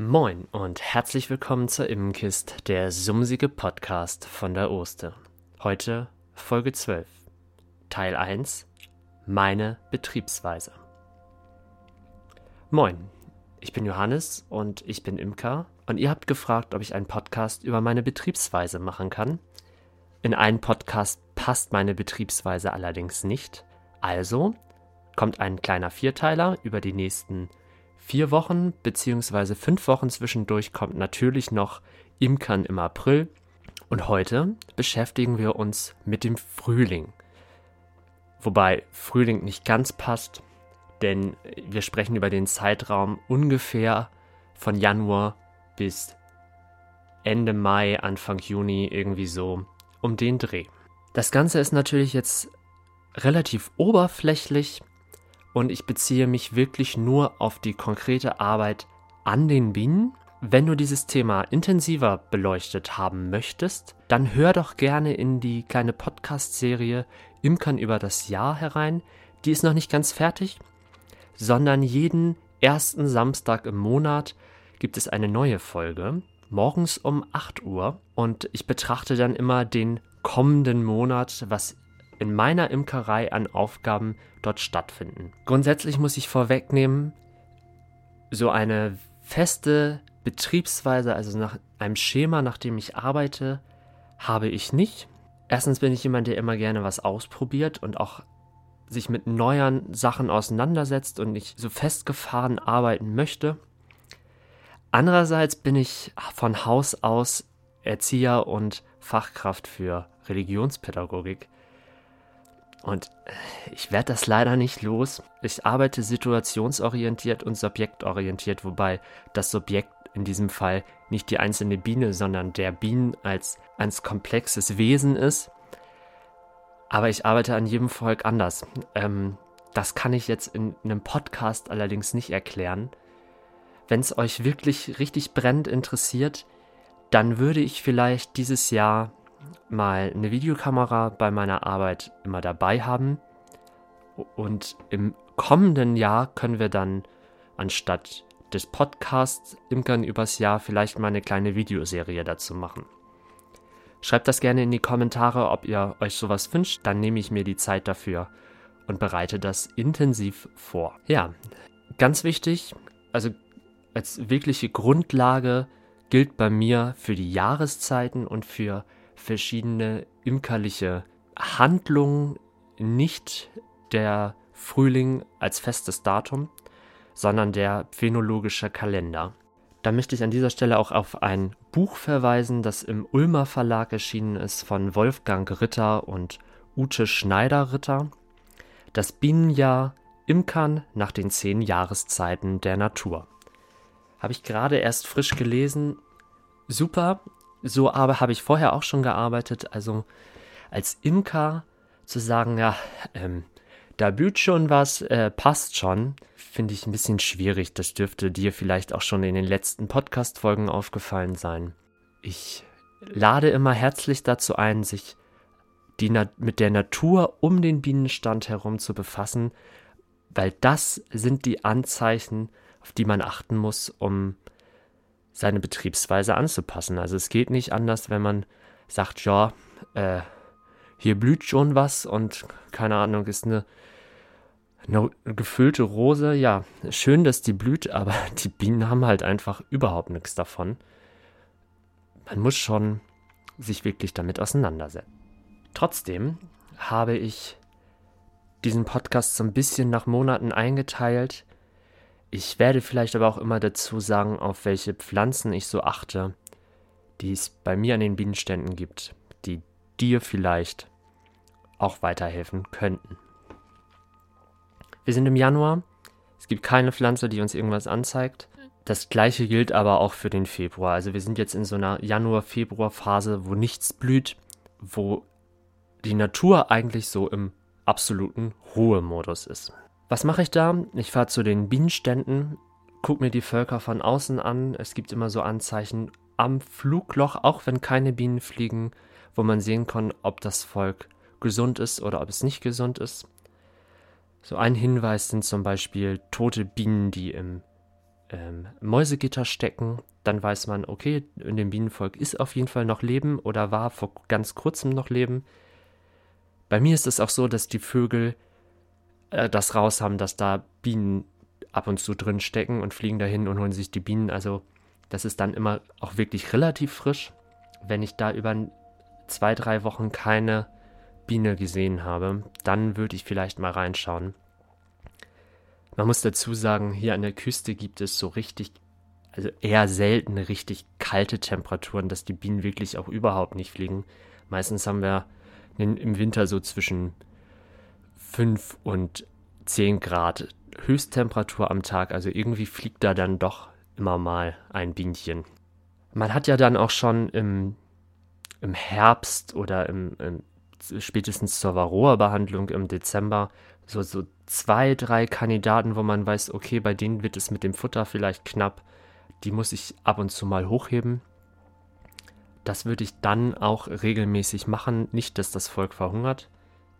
Moin und herzlich willkommen zur Immenkist, der sumsige Podcast von der Oste. Heute Folge 12, Teil 1, meine Betriebsweise. Moin, ich bin Johannes und ich bin Imker und ihr habt gefragt, ob ich einen Podcast über meine Betriebsweise machen kann. In einen Podcast passt meine Betriebsweise allerdings nicht, also kommt ein kleiner Vierteiler über die nächsten vier Wochen beziehungsweise fünf Wochen zwischendurch kommt natürlich noch Imkern im April. Und heute beschäftigen wir uns mit dem Frühling. Wobei Frühling nicht ganz passt, denn wir sprechen über den Zeitraum ungefähr von Januar bis Ende Mai, Anfang Juni, irgendwie so um den Dreh. Das Ganze ist natürlich jetzt relativ oberflächlich, und ich beziehe mich wirklich nur auf die konkrete Arbeit an den Bienen. Wenn du dieses Thema intensiver beleuchtet haben möchtest, dann hör doch gerne in die kleine Podcast-Serie Imkern über das Jahr herein. Die ist noch nicht ganz fertig, sondern jeden ersten Samstag im Monat gibt es eine neue Folge, morgens um 8 Uhr. Und ich betrachte dann immer den kommenden Monat, was in meiner Imkerei an Aufgaben dort stattfinden. Grundsätzlich muss ich vorwegnehmen, so eine feste Betriebsweise, also nach einem Schema, nach dem ich arbeite, habe ich nicht. Erstens bin ich jemand, der immer gerne was ausprobiert und auch sich mit neuen Sachen auseinandersetzt und nicht so festgefahren arbeiten möchte. Andererseits bin ich von Haus aus Erzieher und Fachkraft für Religionspädagogik. Und ich werde das leider nicht los. Ich arbeite situationsorientiert und subjektorientiert, wobei das Subjekt in diesem Fall nicht die einzelne Biene, sondern der Bienen als, als komplexes Wesen ist. Aber ich arbeite an jedem Volk anders. Ähm, das kann ich jetzt in einem Podcast allerdings nicht erklären. Wenn es euch wirklich richtig brennend interessiert, dann würde ich vielleicht dieses Jahr mal eine Videokamera bei meiner Arbeit immer dabei haben. Und im kommenden Jahr können wir dann anstatt des Podcasts Imkern übers Jahr vielleicht mal eine kleine Videoserie dazu machen. Schreibt das gerne in die Kommentare, ob ihr euch sowas wünscht, dann nehme ich mir die Zeit dafür und bereite das intensiv vor. Ja, ganz wichtig, also als wirkliche Grundlage gilt bei mir für die Jahreszeiten und für verschiedene imkerliche Handlungen, nicht der Frühling als festes Datum, sondern der phänologische Kalender. Da möchte ich an dieser Stelle auch auf ein Buch verweisen, das im Ulmer Verlag erschienen ist von Wolfgang Ritter und Ute Schneider-Ritter. Das Bienenjahr Imkern nach den zehn Jahreszeiten der Natur. Habe ich gerade erst frisch gelesen. Super, so aber habe ich vorher auch schon gearbeitet. Also als Imker zu sagen, ja, ähm, da blüht schon was, äh, passt schon, finde ich ein bisschen schwierig. Das dürfte dir vielleicht auch schon in den letzten Podcast-Folgen aufgefallen sein. Ich lade immer herzlich dazu ein, sich mit der Natur um den Bienenstand herum zu befassen, weil das sind die Anzeichen, auf die man achten muss, um seine Betriebsweise anzupassen. Also es geht nicht anders, wenn man sagt, ja, äh, hier blüht schon was und keine Ahnung, ist eine, eine gefüllte Rose. Ja, schön, dass die blüht, aber die Bienen haben halt einfach überhaupt nichts davon. Man muss schon sich wirklich damit auseinandersetzen. Trotzdem habe ich diesen Podcast so ein bisschen nach Monaten eingeteilt ich werde vielleicht aber auch immer dazu sagen, auf welche Pflanzen ich so achte, die es bei mir an den Bienenständen gibt, die dir vielleicht auch weiterhelfen könnten. Wir sind im Januar. Es gibt keine Pflanze, die uns irgendwas anzeigt. Das gleiche gilt aber auch für den Februar. Also wir sind jetzt in so einer Januar-Februar-Phase, wo nichts blüht, wo die Natur eigentlich so im absoluten Ruhemodus ist. Was mache ich da? Ich fahre zu den Bienenständen, gucke mir die Völker von außen an. Es gibt immer so Anzeichen am Flugloch, auch wenn keine Bienen fliegen, wo man sehen kann, ob das Volk gesund ist oder ob es nicht gesund ist. So ein Hinweis sind zum Beispiel tote Bienen, die im ähm, Mäusegitter stecken. Dann weiß man, okay, in dem Bienenvolk ist auf jeden Fall noch Leben oder war vor ganz kurzem noch Leben. Bei mir ist es auch so, dass die Vögel äh, das raus haben, dass da Bienen ab und zu drin stecken und fliegen dahin und holen sich die Bienen. Also das ist dann immer auch wirklich relativ frisch. Wenn ich da über zwei, drei Wochen keine Biene gesehen habe, dann würde ich vielleicht mal reinschauen. Man muss dazu sagen, hier an der Küste gibt es so richtig, also eher selten richtig kalte Temperaturen, dass die Bienen wirklich auch überhaupt nicht fliegen. Meistens haben wir im Winter so zwischen 5 und 10 Grad Höchsttemperatur am Tag. Also irgendwie fliegt da dann doch immer mal ein Bienchen. Man hat ja dann auch schon im, im Herbst oder im, im spätestens zur Varroa-Behandlung im Dezember so, so zwei, drei Kandidaten, wo man weiß, okay, bei denen wird es mit dem Futter vielleicht knapp. Die muss ich ab und zu mal hochheben. Das würde ich dann auch regelmäßig machen. Nicht, dass das Volk verhungert.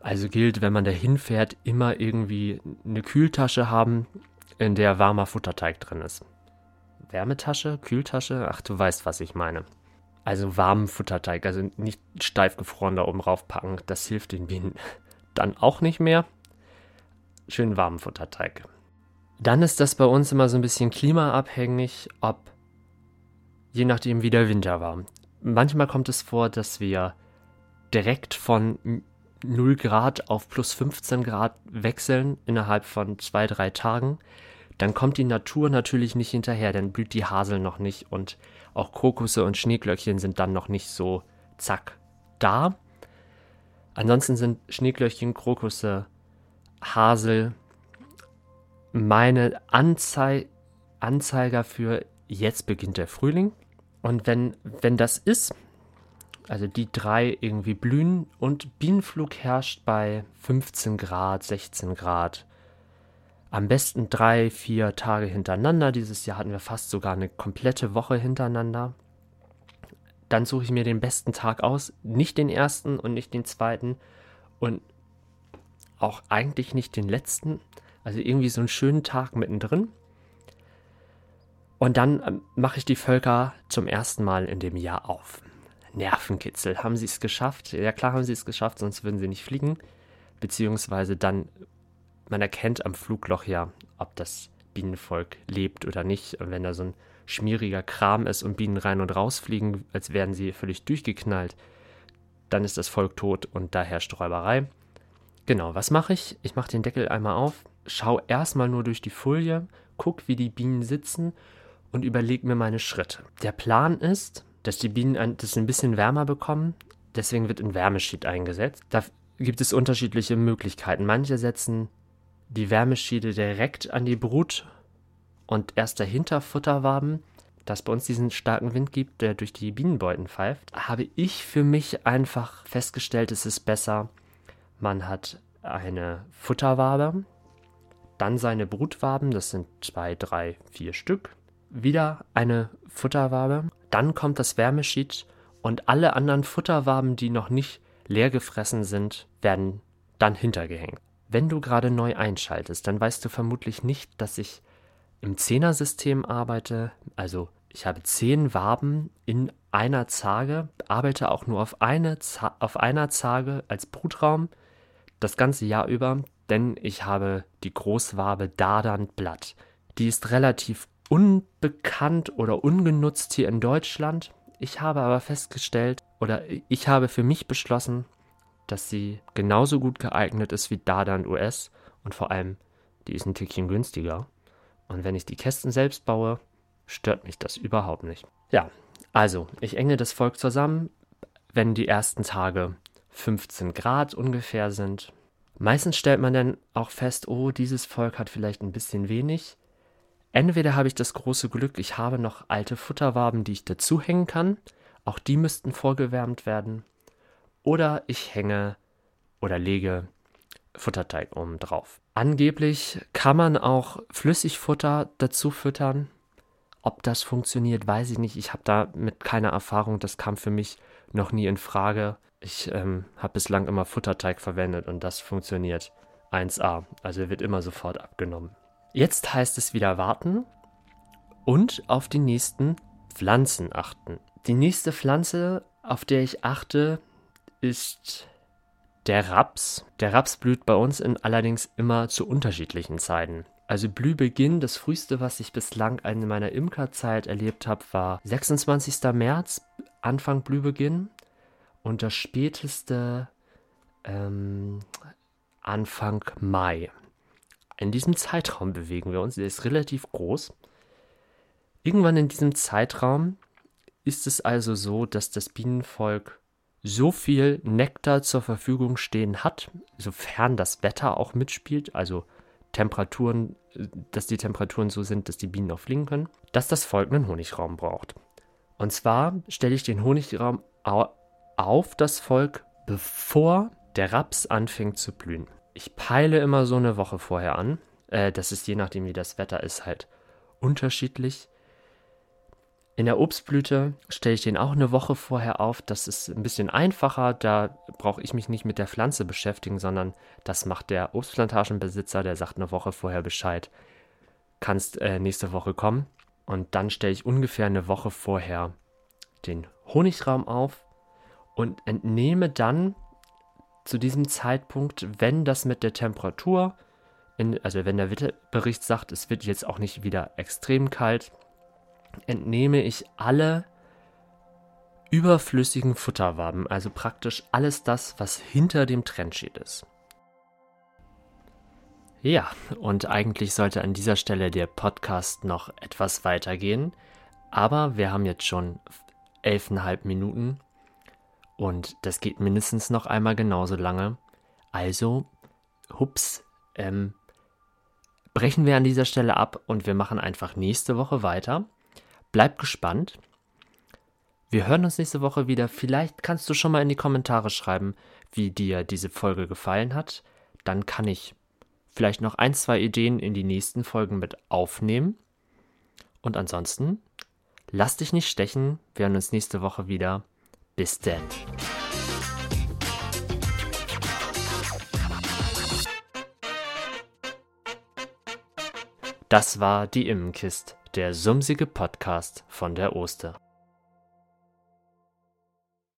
Also gilt, wenn man da hinfährt, immer irgendwie eine Kühltasche haben, in der warmer Futterteig drin ist. Wärmetasche, Kühltasche, ach du weißt, was ich meine. Also warmen Futterteig, also nicht steif gefroren da oben raufpacken, das hilft den Bienen dann auch nicht mehr. Schön warmen Futterteig. Dann ist das bei uns immer so ein bisschen klimaabhängig, ob je nachdem wie der Winter war. Manchmal kommt es vor, dass wir direkt von 0 Grad auf plus 15 Grad wechseln innerhalb von zwei, drei Tagen, dann kommt die Natur natürlich nicht hinterher, dann blüht die Hasel noch nicht und auch Krokusse und Schneeglöckchen sind dann noch nicht so zack da. Ansonsten sind Schneeglöckchen, Krokusse, Hasel meine Anzei Anzeiger für jetzt beginnt der Frühling. Und wenn, wenn das ist, also die drei irgendwie blühen und Bienenflug herrscht bei 15 Grad, 16 Grad. Am besten drei, vier Tage hintereinander. Dieses Jahr hatten wir fast sogar eine komplette Woche hintereinander. Dann suche ich mir den besten Tag aus. Nicht den ersten und nicht den zweiten. Und auch eigentlich nicht den letzten. Also irgendwie so einen schönen Tag mittendrin. Und dann ähm, mache ich die Völker zum ersten Mal in dem Jahr auf. Nervenkitzel. Haben sie es geschafft? Ja, klar haben sie es geschafft, sonst würden sie nicht fliegen. Beziehungsweise dann, man erkennt am Flugloch ja, ob das Bienenvolk lebt oder nicht. Und wenn da so ein schmieriger Kram ist und Bienen rein und rausfliegen, als wären sie völlig durchgeknallt, dann ist das Volk tot und da herrscht Räuberei. Genau, was mache ich? Ich mache den Deckel einmal auf, schaue erstmal nur durch die Folie, gucke, wie die Bienen sitzen und überlege mir meine Schritte. Der Plan ist, dass die Bienen das ein bisschen wärmer bekommen. Deswegen wird ein Wärmeschied eingesetzt. Da gibt es unterschiedliche Möglichkeiten. Manche setzen die Wärmeschiede direkt an die Brut und erst dahinter Futterwaben. Da es bei uns diesen starken Wind gibt, der durch die Bienenbeuten pfeift, habe ich für mich einfach festgestellt, es ist besser, man hat eine Futterwabe, dann seine Brutwaben, das sind zwei, drei, vier Stück, wieder eine Futterwabe dann kommt das Wärmeschied und alle anderen Futterwaben, die noch nicht leer gefressen sind, werden dann hintergehängt. Wenn du gerade neu einschaltest, dann weißt du vermutlich nicht, dass ich im Zehner-System arbeite. Also ich habe zehn Waben in einer Zage, arbeite auch nur auf, eine auf einer Zage als Brutraum das ganze Jahr über, denn ich habe die Großwabe Dadernd Blatt. Die ist relativ unbekannt oder ungenutzt hier in Deutschland. Ich habe aber festgestellt oder ich habe für mich beschlossen, dass sie genauso gut geeignet ist wie Dardan US und vor allem, die ist ein Tickchen günstiger. Und wenn ich die Kästen selbst baue, stört mich das überhaupt nicht. Ja, also, ich enge das Volk zusammen, wenn die ersten Tage 15 Grad ungefähr sind. Meistens stellt man dann auch fest, oh, dieses Volk hat vielleicht ein bisschen wenig. Entweder habe ich das große Glück, ich habe noch alte Futterwaben, die ich dazu hängen kann. Auch die müssten vorgewärmt werden. Oder ich hänge oder lege Futterteig oben drauf. Angeblich kann man auch Flüssigfutter dazu füttern. Ob das funktioniert, weiß ich nicht. Ich habe damit keine Erfahrung. Das kam für mich noch nie in Frage. Ich ähm, habe bislang immer Futterteig verwendet und das funktioniert 1A. Also wird immer sofort abgenommen. Jetzt heißt es wieder warten und auf die nächsten Pflanzen achten. Die nächste Pflanze, auf der ich achte, ist der Raps. Der Raps blüht bei uns in allerdings immer zu unterschiedlichen Zeiten. Also Blühbeginn, das früheste, was ich bislang in meiner Imkerzeit erlebt habe, war 26. März, Anfang Blühbeginn. Und das späteste ähm, Anfang Mai. In diesem Zeitraum bewegen wir uns. Der ist relativ groß. Irgendwann in diesem Zeitraum ist es also so, dass das Bienenvolk so viel Nektar zur Verfügung stehen hat, sofern das Wetter auch mitspielt, also Temperaturen, dass die Temperaturen so sind, dass die Bienen auch fliegen können, dass das Volk einen Honigraum braucht. Und zwar stelle ich den Honigraum auf das Volk, bevor der Raps anfängt zu blühen. Ich peile immer so eine Woche vorher an. Äh, das ist je nachdem, wie das Wetter ist, halt unterschiedlich. In der Obstblüte stelle ich den auch eine Woche vorher auf. Das ist ein bisschen einfacher. Da brauche ich mich nicht mit der Pflanze beschäftigen, sondern das macht der Obstplantagenbesitzer. Der sagt eine Woche vorher Bescheid. Kannst äh, nächste Woche kommen. Und dann stelle ich ungefähr eine Woche vorher den Honigraum auf und entnehme dann zu diesem Zeitpunkt, wenn das mit der Temperatur, in, also wenn der Wetterbericht sagt, es wird jetzt auch nicht wieder extrem kalt, entnehme ich alle überflüssigen Futterwaben, also praktisch alles das, was hinter dem Trendschied ist. Ja, und eigentlich sollte an dieser Stelle der Podcast noch etwas weitergehen, aber wir haben jetzt schon elfeinhalb Minuten und das geht mindestens noch einmal genauso lange. Also, hups, ähm, brechen wir an dieser Stelle ab und wir machen einfach nächste Woche weiter. Bleib gespannt. Wir hören uns nächste Woche wieder. Vielleicht kannst du schon mal in die Kommentare schreiben, wie dir diese Folge gefallen hat. Dann kann ich vielleicht noch ein, zwei Ideen in die nächsten Folgen mit aufnehmen. Und ansonsten, lass dich nicht stechen. Wir hören uns nächste Woche wieder. Bis denn. Das war die Immenkist der sumsige Podcast von der Oster.